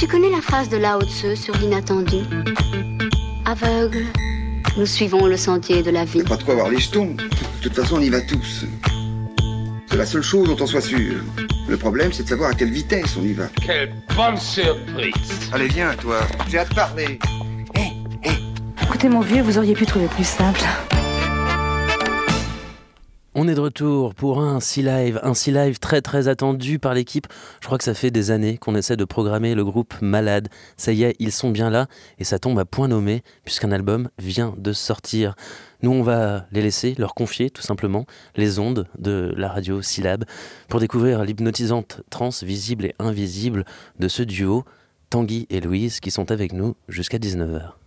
Tu connais la phrase de Lao Tzu sur l'inattendu Aveugle, nous suivons le sentier de la vie. Pas de quoi avoir les jetons. De toute façon, on y va tous. C'est la seule chose dont on soit sûr. Le problème, c'est de savoir à quelle vitesse on y va. Quelle bonne surprise Allez, viens, toi. J'ai hâte de parler. Écoutez, mon vieux, vous auriez pu trouver plus simple. On est de retour pour un Sea Live, un Sea Live très très attendu par l'équipe. Je crois que ça fait des années qu'on essaie de programmer le groupe Malade. Ça y est, ils sont bien là et ça tombe à point nommé puisqu'un album vient de sortir. Nous, on va les laisser, leur confier tout simplement les ondes de la radio Syllab pour découvrir l'hypnotisante trans visible et invisible de ce duo, Tanguy et Louise, qui sont avec nous jusqu'à 19h.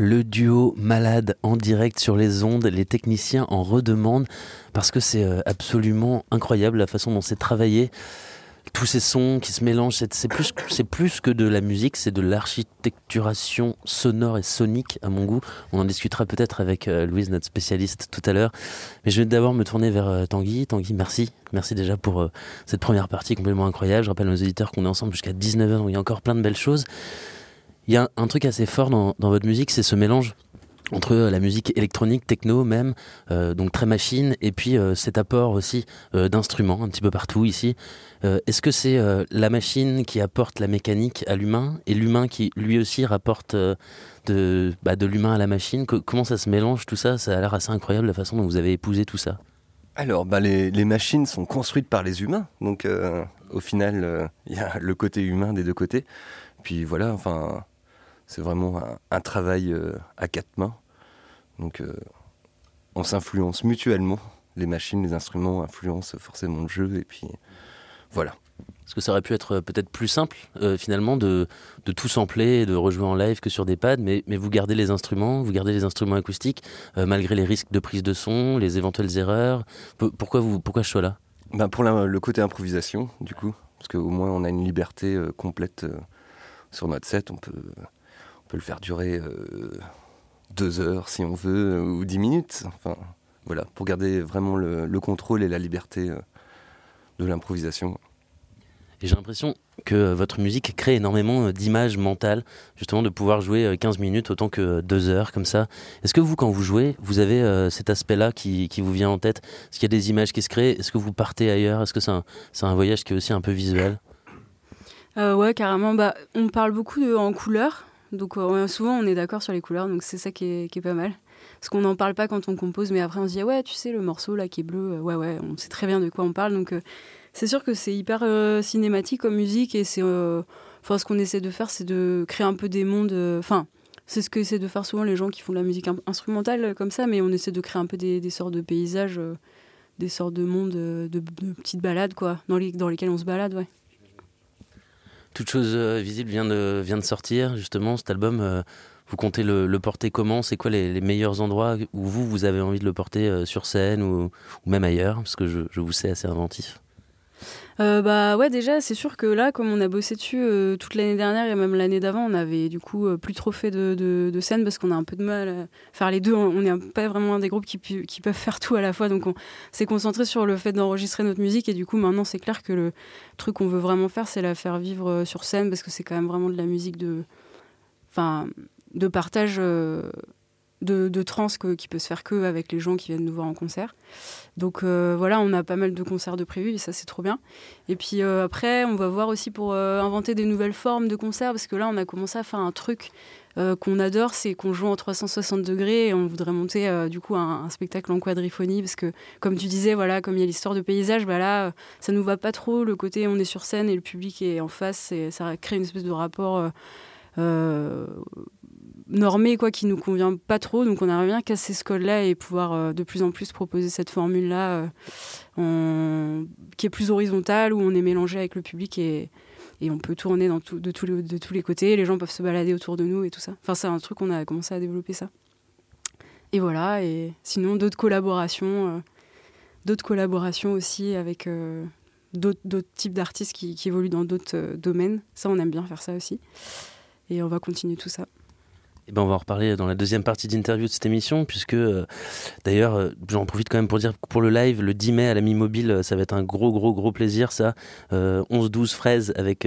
Le duo malade en direct sur les ondes, les techniciens en redemandent parce que c'est euh, absolument incroyable la façon dont c'est travaillé. Tous ces sons qui se mélangent, c'est plus, plus que de la musique, c'est de l'architecturation sonore et sonique à mon goût. On en discutera peut-être avec euh, Louise, notre spécialiste, tout à l'heure. Mais je vais d'abord me tourner vers euh, Tanguy. Tanguy, merci. Merci déjà pour cette première partie complètement incroyable. Je rappelle nos éditeurs qu'on est ensemble jusqu'à 19h, donc il y a encore plein de belles choses. Il y a un truc assez fort dans, votre musique, c'est ce mélange entre la musique électronique, techno même, euh, donc très machine, et puis euh, cet apport aussi euh, d'instruments un petit peu partout ici. Est-ce que c'est la machine qui apporte la mécanique à l'humain et l'humain qui lui aussi rapporte de, bah, de l'humain à la machine? Comment ça se mélange tout ça? Ça a l'air assez incroyable la façon dont vous avez épousé tout ça. Alors, bah, les, les, machines sont construites par les humains, donc au final, il y a le côté humain des deux côtés. Puis voilà, enfin, c'est vraiment un, travail euh, à quatre mains. Donc euh, on s'influence mutuellement. Les machines, les instruments influencent forcément le jeu. Et puis voilà. Est-ce que ça aurait pu être euh, peut-être plus simple finalement de, de, tout sampler et de rejouer en live que sur des pads, mais, mais vous gardez les instruments, vous gardez les instruments acoustiques, malgré les risques de prise de son, les éventuelles erreurs? pourquoi, vous, pourquoi je sois là ben Pour le côté improvisation, du coup, parce qu'au moins on a une liberté complète sur notre set, on peut peut le faire durer euh, deux heures si on veut, ou dix minutes. Enfin, voilà, pour garder vraiment le, contrôle et la liberté euh, de l'improvisation. Et j'ai l'impression que votre musique crée énormément euh, d'images mentales, justement de pouvoir jouer 15 minutes autant que deux heures comme ça. Est-ce que vous, quand vous jouez, vous avez cet aspect-là qui, qui, vous vient en tête? Est-ce qu'il y a des images qui se créent? Est-ce que vous partez ailleurs? Est-ce que c'est un, un, voyage qui est aussi un peu visuel? Ouais, carrément. Bah, on parle beaucoup de, en couleurs. Donc euh, souvent on est d'accord sur les couleurs, donc c'est ça qui est, pas mal. Parce qu'on n'en parle pas quand on compose, mais après on se dit ouais tu sais le morceau là qui est bleu, euh, ouais ouais on sait très bien de quoi on parle. Donc euh, c'est sûr que c'est hyper cinématique comme musique et c'est ce qu'on essaie de faire c'est de créer un peu des mondes. Enfin c'est ce qu'essaient de faire souvent les gens qui font de la musique instrumentale comme ça, mais on essaie de créer un peu des, sortes de paysages, des sortes de mondes, de, de, petites balades quoi, dans, les, dans lesquelles on se balade ouais. Toute chose euh, visible vient de, sortir, justement, cet album. Euh, vous comptez le, porter comment? C'est quoi les, meilleurs endroits où vous, vous avez envie de le porter euh, sur scène ou, même ailleurs? Parce que je vous sais assez inventif. Euh, bah ouais, déjà, c'est sûr que là, comme on a bossé dessus euh, toute l'année dernière et même l'année d'avant, on avait du coup euh, plus trop fait de, de, scènes parce qu'on a un peu de mal à faire les deux. On n'est pas vraiment un des groupes qui, peuvent faire tout à la fois. Donc on s'est concentré sur le fait d'enregistrer notre musique et du coup, maintenant, c'est clair que le truc qu'on veut vraiment faire, c'est la faire vivre sur scène parce que c'est quand même vraiment de la musique de partage de, trans qui peut se faire que avec les gens qui viennent nous voir en concert. Donc euh, voilà, on a pas mal de concerts de prévus et ça c'est trop bien. Et puis euh, après, on va voir aussi pour euh, inventer des nouvelles formes de concerts parce que là on a commencé à faire un truc qu'on adore, c'est qu'on joue en 360 degrés et on voudrait monter du coup un, spectacle en quadriphonie parce que comme tu disais, voilà, comme il y a l'histoire de paysage, bah là ça nous va pas trop le côté on est sur scène et le public est en face, et ça crée une espèce de rapport normé quoi qui nous convient pas trop. Donc on aimerait bien casser ce code là et pouvoir euh, de plus en plus proposer cette formule là euh, qui est plus horizontale où on est mélangé avec le public et, et on peut tourner dans de, tous les, de tous les côtés. Les gens peuvent se balader autour de nous et tout ça. Enfin c'est un truc qu'on a commencé à développer ça. Et voilà. Et sinon d'autres collaborations euh, d'autres collaborations aussi avec d'autres types d'artistes qui évoluent dans d'autres domaines. Ça on aime bien faire ça aussi. Et on va continuer tout ça eh ben on va en reparler dans la deuxième partie d'interview de cette émission, puisque euh, d'ailleurs, euh, j'en profite quand même pour dire que pour le live, le 10 mai à la Mi-Mobile, euh, ça va être un gros, gros, gros plaisir, ça. 11-12 fraises avec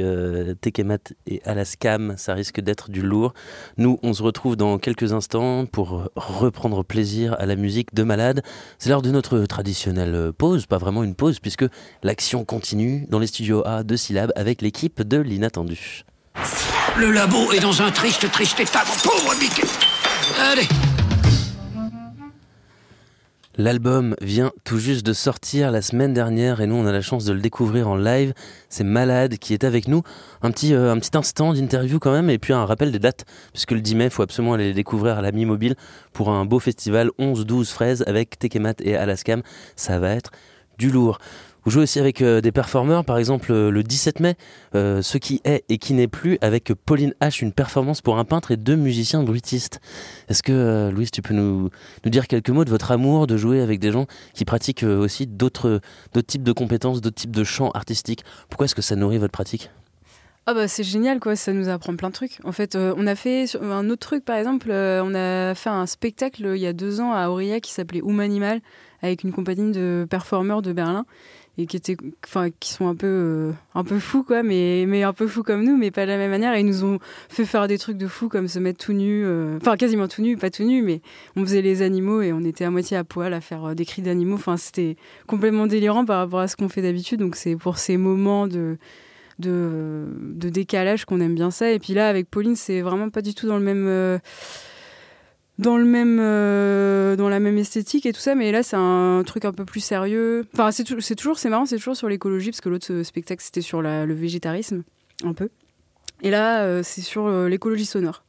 Tekemat et Alaskam, ça risque d'être du lourd. Nous, on se retrouve dans quelques instants pour reprendre plaisir à la musique de Malade. C'est l'heure de notre traditionnelle pause, pas vraiment une pause, puisque l'action continue dans les studios A de Syllab avec l'équipe de l'inattendu. Le labo est dans un triste, triste état, pauvre Mickey. Allez. L'album vient tout juste de sortir la semaine dernière et nous on a la chance de le découvrir en live. C'est Malade qui est avec nous. Un petit, euh, un petit instant d'interview quand même et puis un rappel des dates puisque le 10 mai il faut absolument aller les découvrir à la Mi-Mobile pour un beau festival 11-12 fraises avec Tekemat et Alaskam. Ça va être du lourd. Vous jouez aussi avec euh, des performeurs, par exemple euh, le 17 mai, euh, ce qui est et qui n'est plus, avec Pauline H, une performance pour un peintre et deux musiciens bruitistes. Est-ce que, Louise, tu peux nous, dire quelques mots de votre amour de jouer avec des gens qui pratiquent aussi d'autres types de compétences, d'autres types de chants artistiques? Pourquoi est-ce que ça nourrit votre pratique? Ah bah c'est génial quoi, ça nous apprend plein de trucs. En fait, on a fait un autre truc par exemple, on a fait un spectacle il y a deux ans à Aurillac qui s'appelait Oum Animal avec une compagnie de performeurs de Berlin et qui sont un peu euh, fous quoi mais un peu fous comme nous mais pas de la même manière. Et ils nous ont fait faire des trucs de fous comme se mettre tout nu euh, enfin quasiment tout nu pas tout nu mais on faisait les animaux et on était à moitié à poil à faire euh, des cris d'animaux. Enfin c'était complètement délirant par rapport à ce qu'on fait d'habitude. Donc c'est pour ces moments de décalage qu'on aime bien ça. Et puis là avec Pauline c'est vraiment pas du tout dans le même dans le même euh, dans la même esthétique et tout ça mais là c'est un truc un peu plus sérieux. Enfin c'est, toujours c'est marrant c'est toujours sur l'écologie parce que l'autre euh, spectacle c'était sur le végétarisme un peu. Et là euh, c'est sur l'écologie sonore.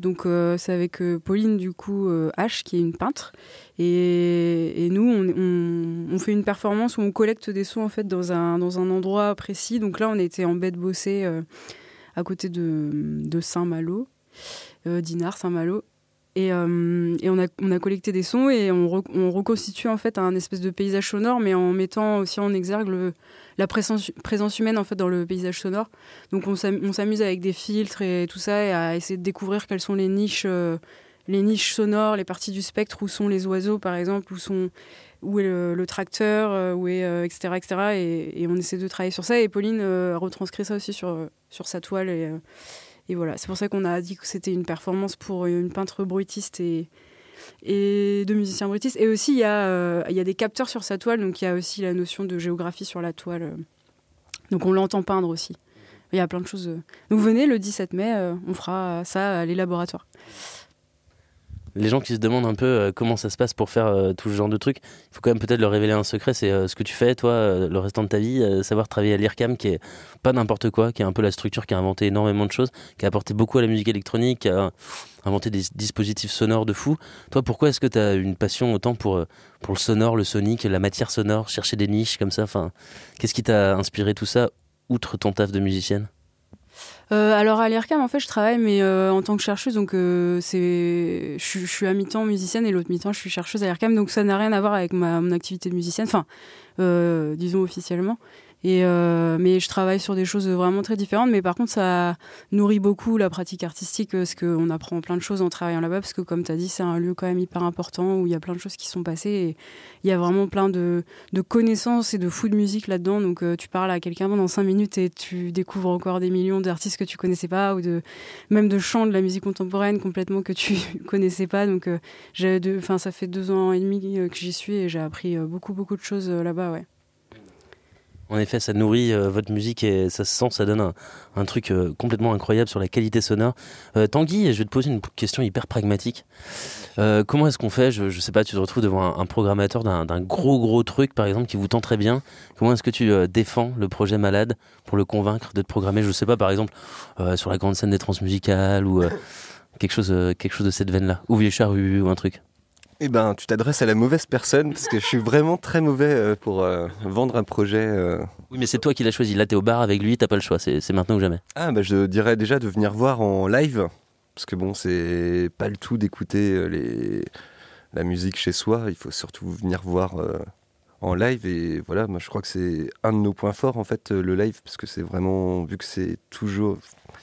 Donc c'est avec Pauline du coup H qui est une peintre. Et, nous on, fait une performance où on collecte des sons en fait dans un dans un endroit précis. Donc là on était en baie de Bossé à côté de Saint-Malo Dinard Saint-Malo et, euh, on, a, collecté des sons et on, on, reconstitue en fait un espèce de paysage sonore, mais en mettant aussi en exergue la présence, humaine en fait dans le paysage sonore. Donc on s'amuse avec des filtres et tout ça et à essayer de découvrir quelles sont les niches, euh, les niches sonores, les parties du spectre où sont les oiseaux par exemple, où sont où est le, tracteur, euh, où est etc etc. Et, et, on essaie de travailler sur ça. Et Pauline retranscrit ça aussi sur sur sa toile et et voilà, c'est pour ça qu'on a dit que c'était une performance pour une peintre bruitiste et, et deux musiciens bruitistes. Et aussi, il y, a, euh, y a des capteurs sur sa toile, donc il y a aussi la notion de géographie sur la toile. Donc on l'entend peindre aussi. Il y a plein de choses. Donc venez le 17 mai, euh, on fera ça à les laboratoires les gens qui se demandent un peu euh, comment ça se passe pour faire euh, tout ce genre de trucs, il faut quand même peut-être leur révéler un secret, c'est euh, ce que tu fais toi le restant de ta vie, savoir travailler à l'IRCAM qui est pas n'importe quoi, qui est un peu la structure qui a inventé énormément de choses, qui a apporté beaucoup à la musique électronique, qui a inventé des dispositifs sonores de fou. Toi, pourquoi est-ce que tu as une passion autant pour, pour le sonore, le sonique, la matière sonore, chercher des niches comme ça? Qu'est-ce qui t'a inspiré tout ça, outre ton taf de musicienne? Euh, alors à l'IRCAM, en fait, je travaille, mais euh, en tant que chercheuse, donc euh, c'est, je, suis à mi-temps musicienne et l'autre mi-temps, je suis chercheuse à l'IRCAM, donc ça n'a rien à voir avec ma, mon activité de musicienne, enfin, disons officiellement. Euh, mais je travaille sur des choses vraiment très différentes. Mais par contre, ça nourrit beaucoup la pratique artistique parce qu'on apprend plein de choses en travaillant là-bas. Parce que, comme tu as dit, c'est un lieu quand même hyper important où il y a plein de choses qui sont passées. Et il y a vraiment plein de, connaissances et de fous de musique là-dedans. Donc, euh, tu parles à quelqu'un pendant cinq minutes et tu découvres encore des millions d'artistes que tu connaissais pas ou même de chants de la musique contemporaine complètement que tu connaissais pas. Donc, euh, ça fait deux ans et demi que j'y suis et j'ai appris beaucoup, beaucoup de choses là-bas. Ouais. En effet, ça nourrit euh, votre musique et ça se sent, ça donne un, truc euh, complètement incroyable sur la qualité sonore. Euh, Tanguy, je vais te poser une question hyper pragmatique. comment est-ce qu'on fait? Je, ne sais pas, tu te retrouves devant un, programmateur d'un gros gros truc, par exemple, qui vous tend très bien. Comment est-ce que tu défends le projet Malade pour le convaincre de te programmer? Je sais pas, par exemple, sur la grande scène des transmusicales ou quelque chose, quelque chose de cette veine-là, ou Vieux Charru ou un truc. Eh ben, tu t'adresses à la mauvaise personne parce que je suis vraiment très mauvais euh, pour euh, vendre un projet. Euh. Oui, mais c'est toi qui l'as choisi. Là, t'es au bar avec lui, t'as pas le choix. C'est maintenant ou jamais. Ah, bah, je dirais déjà de venir voir en live parce que bon, c'est pas le tout d'écouter les... la musique chez soi. Il faut surtout venir voir en live et voilà. Moi, je crois que c'est un de nos points forts en fait, le live, parce que c'est vraiment vu que c'est toujours,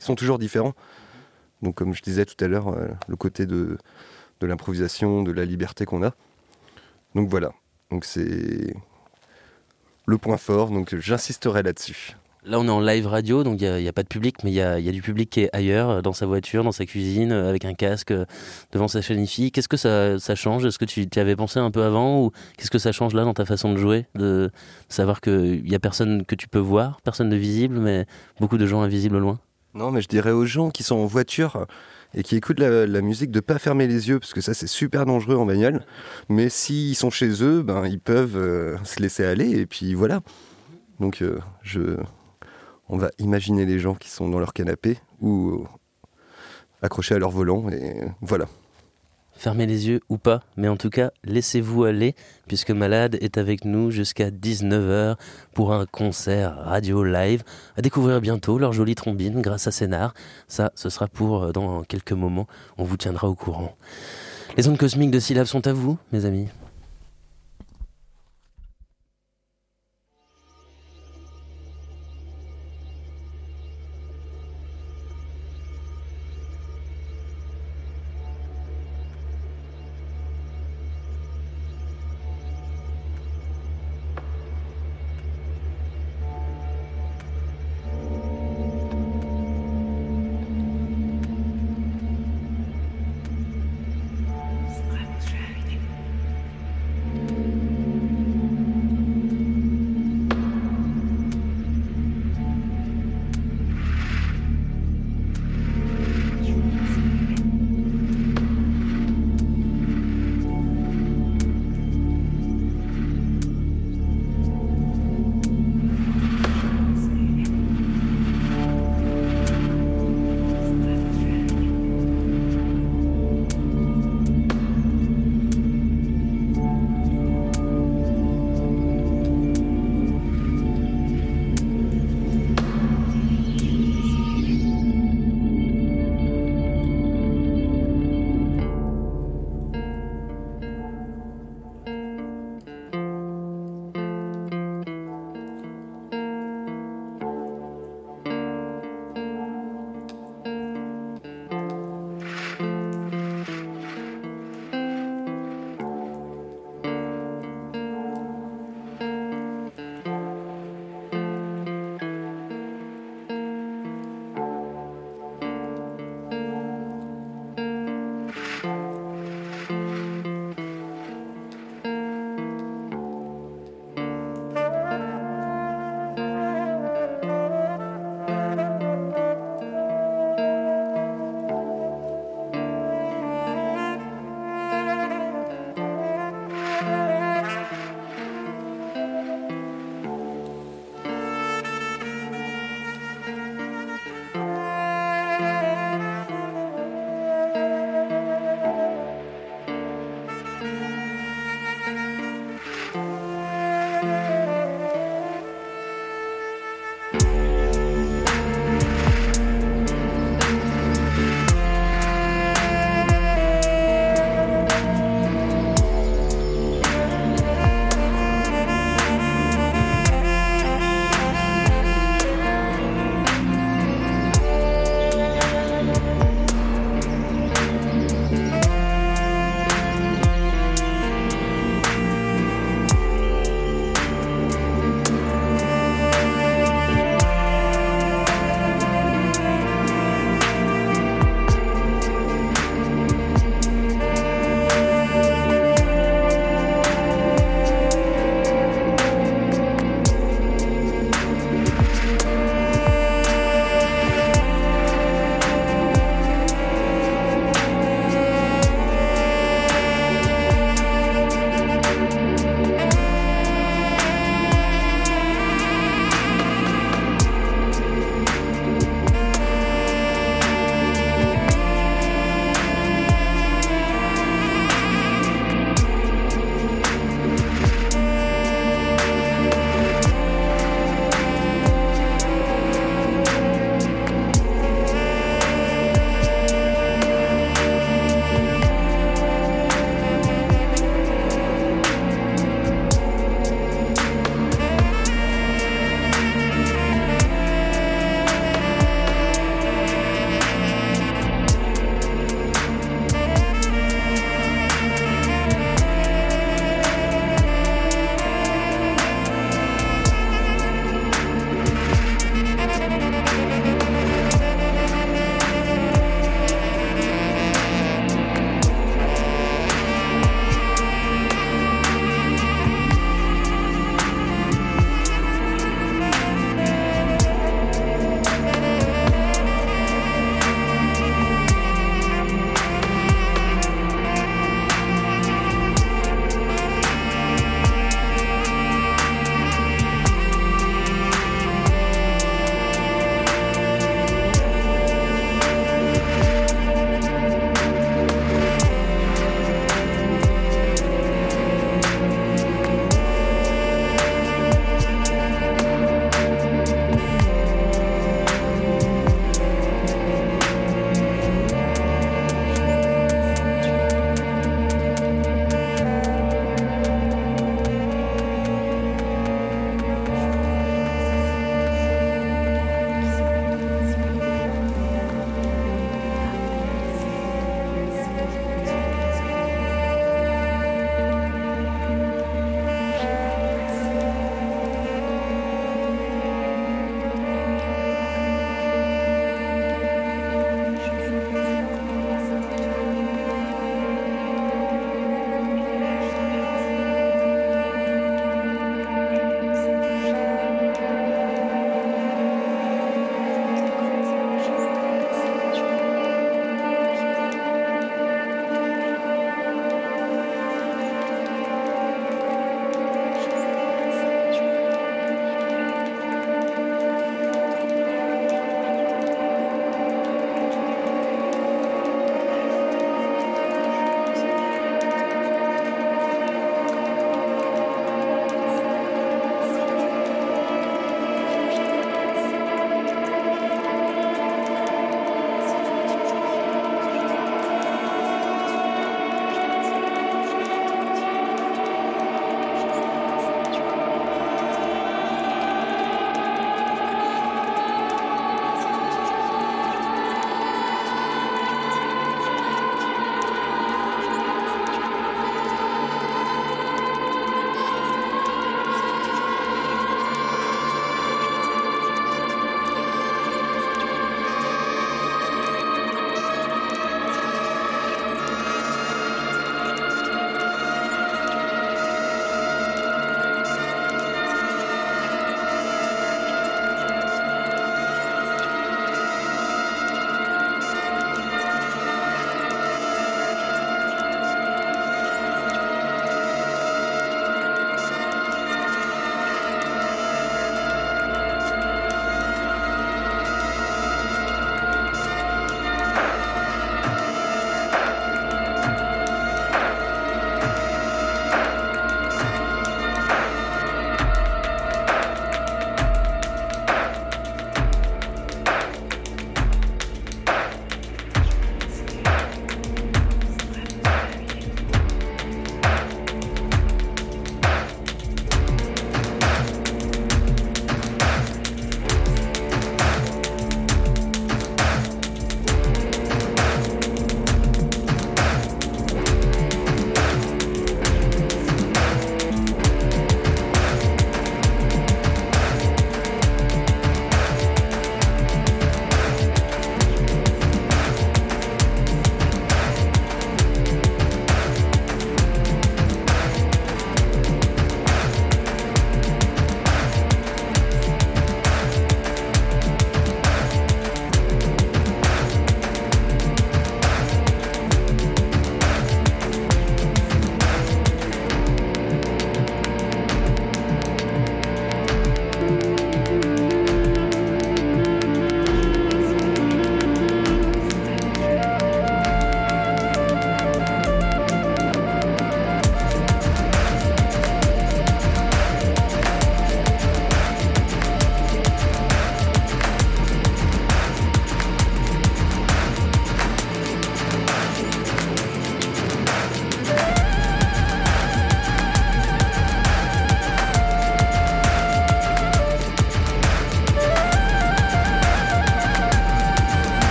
ils sont toujours différents. Donc, comme je disais tout à l'heure, le côté de de l'improvisation, de la liberté qu'on a. Donc voilà, donc c'est le point fort, donc j'insisterai là-dessus. Là, on est en live radio, donc il n'y a, pas de public, mais il y a, du public qui est ailleurs, dans sa voiture, dans sa cuisine, avec un casque, devant sa chaîne IFI. Qu'est-ce que ça, change? Est-ce que tu y avais pensé un peu avant Ou qu'est-ce que ça change là dans ta façon de jouer? De savoir qu'il n'y a personne que tu peux voir, personne de visible, mais beaucoup de gens invisibles au loin? Non, mais je dirais aux gens qui sont en voiture, et qui écoutent la, musique de pas fermer les yeux parce que ça c'est super dangereux en bagnole. Mais s'ils sont chez eux, ben ils peuvent euh, se laisser aller et puis voilà. Donc euh, je, on va imaginer les gens qui sont dans leur canapé ou accrochés à leur volant et voilà. Fermez les yeux ou pas, mais en tout cas, laissez-vous aller, puisque Malade est avec nous jusqu'à 19h pour un concert radio live, à découvrir bientôt leur jolie trombine grâce à Scénar. Ça, ce sera pour euh, dans quelques moments, on vous tiendra au courant. Les ondes cosmiques de syllabes sont à vous, mes amis.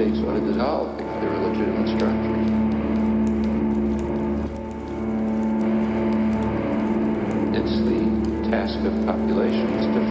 States ought to dissolve a legitimate structure. It's the task of populations to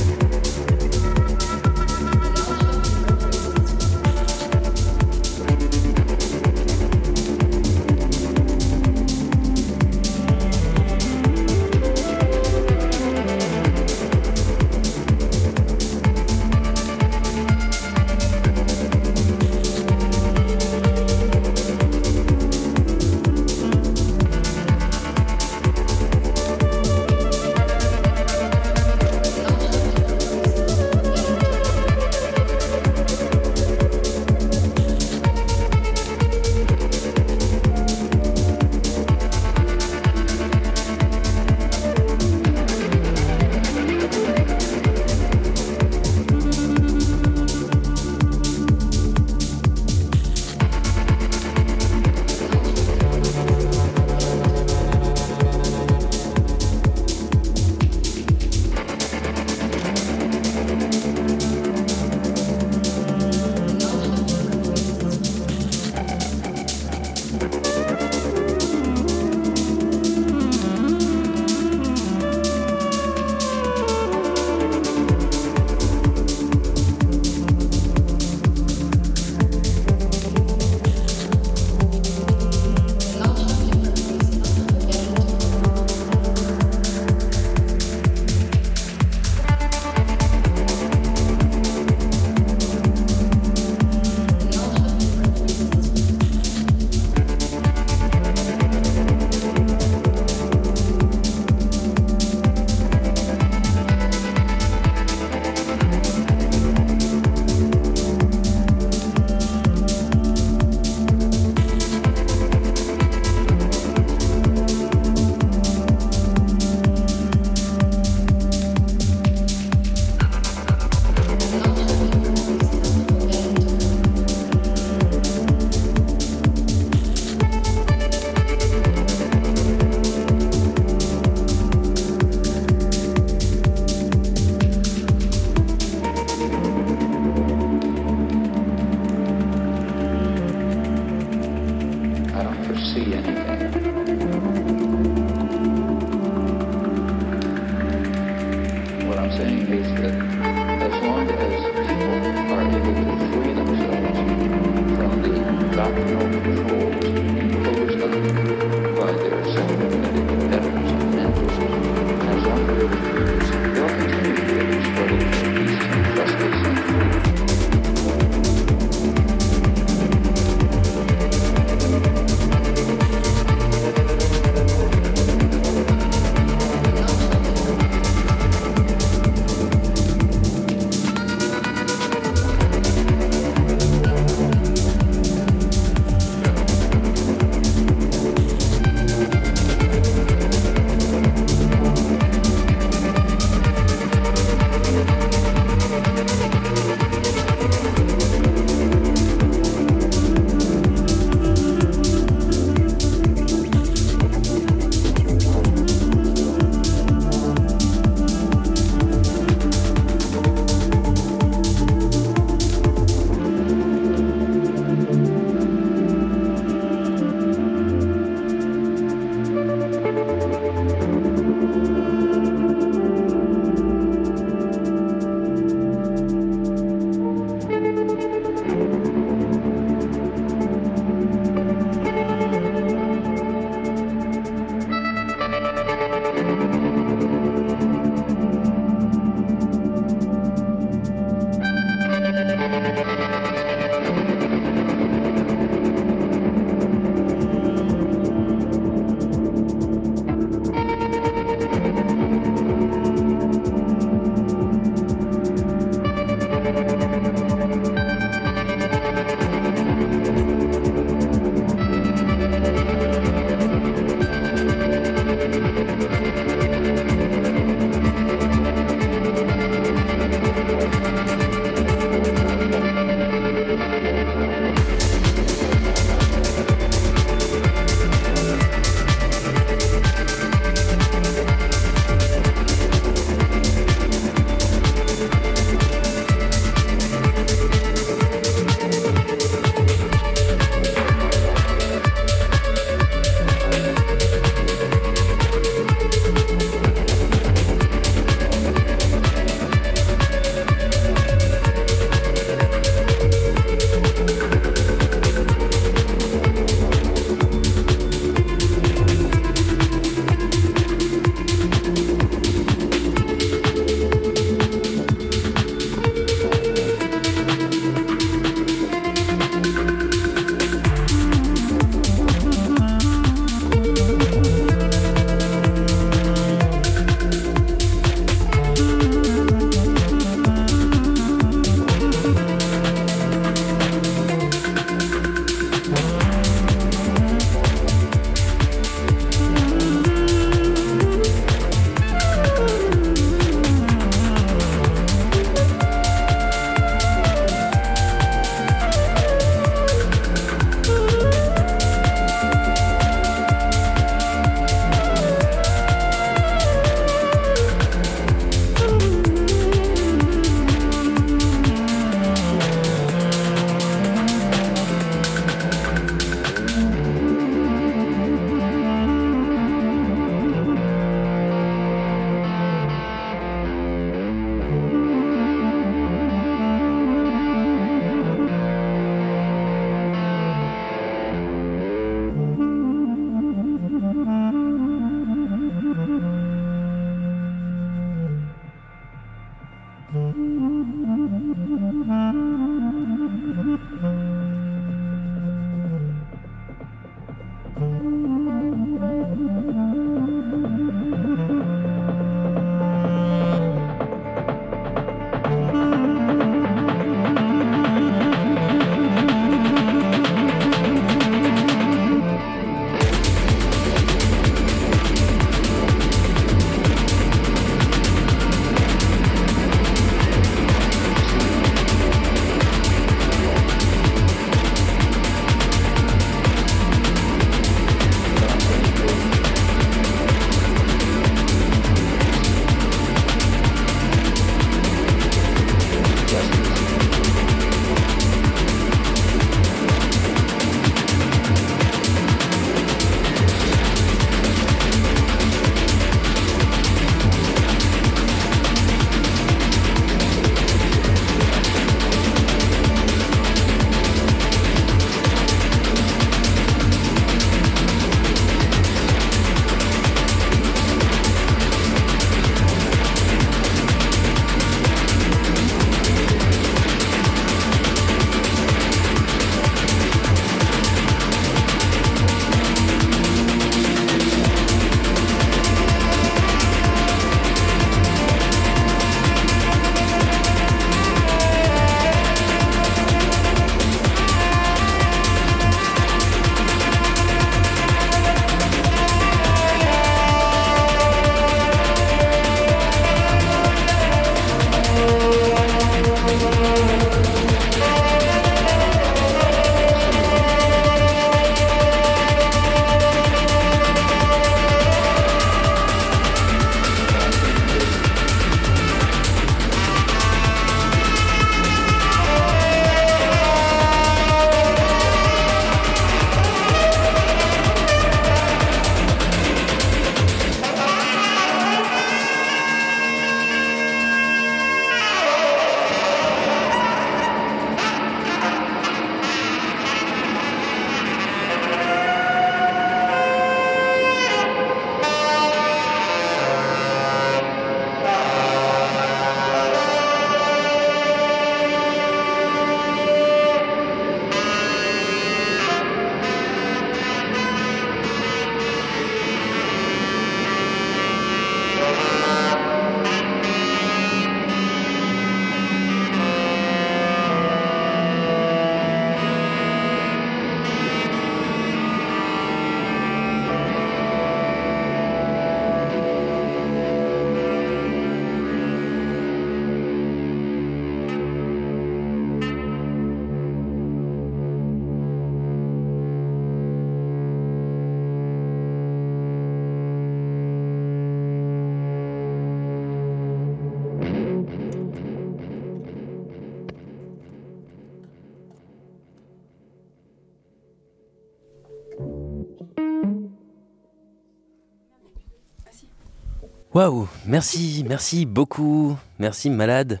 Waouh, merci, merci beaucoup, merci malade.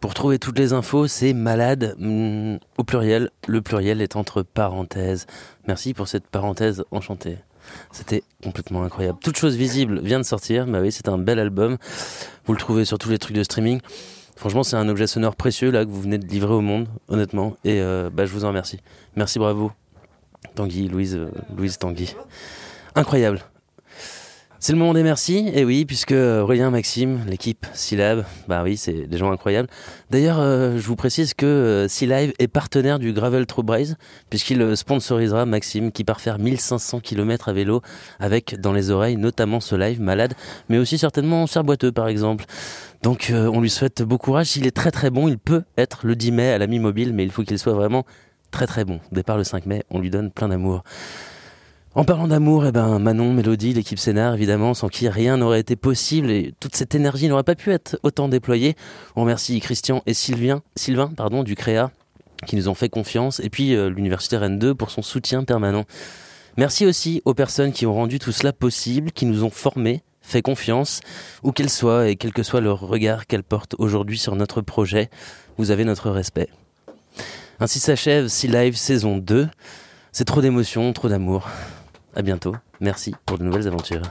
Pour trouver toutes les infos, c'est malade mm, au pluriel. Le pluriel est entre parenthèses. Merci pour cette parenthèse enchantée. C'était complètement incroyable. Toute chose visible vient de sortir. Bah oui, c'est un bel album. Vous le trouvez sur tous les trucs de streaming. Franchement, c'est un objet sonore précieux là que vous venez de livrer au monde, honnêtement. Et euh, bah, je vous en remercie. Merci, bravo. Tanguy, Louise, euh, Louise Tanguy. Incroyable. C'est le moment des merci, et oui, puisque Aurélien, Maxime, l'équipe Syllab, bah oui, c'est des gens incroyables. D'ailleurs, euh, je vous précise que euh, est partenaire du Gravel True Braze, puisqu'il euh, sponsorisera Maxime qui part faire 1500 km à vélo avec dans les oreilles notamment ce live malade, mais aussi certainement Serboiteux par exemple. Donc euh, on lui souhaite beau courage, s'il est très très bon, il peut être le 10 mai à la mi-mobile, mais il faut qu'il soit vraiment très très bon. Départ le 5 mai, on lui donne plein d'amour. En parlant d'amour, eh ben Manon, Mélodie, l'équipe Scénar, évidemment, sans qui rien n'aurait été possible et toute cette énergie n'aurait pas pu être autant déployée. On remercie Christian et Sylvain, Sylvain pardon, du Créa qui nous ont fait confiance et puis euh, l'Université Rennes 2 pour son soutien permanent. Merci aussi aux personnes qui ont rendu tout cela possible, qui nous ont formés, fait confiance, où qu'elles soient et quel que soit leur regard qu'elles portent aujourd'hui sur notre projet. Vous avez notre respect. Ainsi s'achève Sea Live saison 2. C'est trop d'émotions, trop d'amour. À bientôt. Merci pour de nouvelles aventures.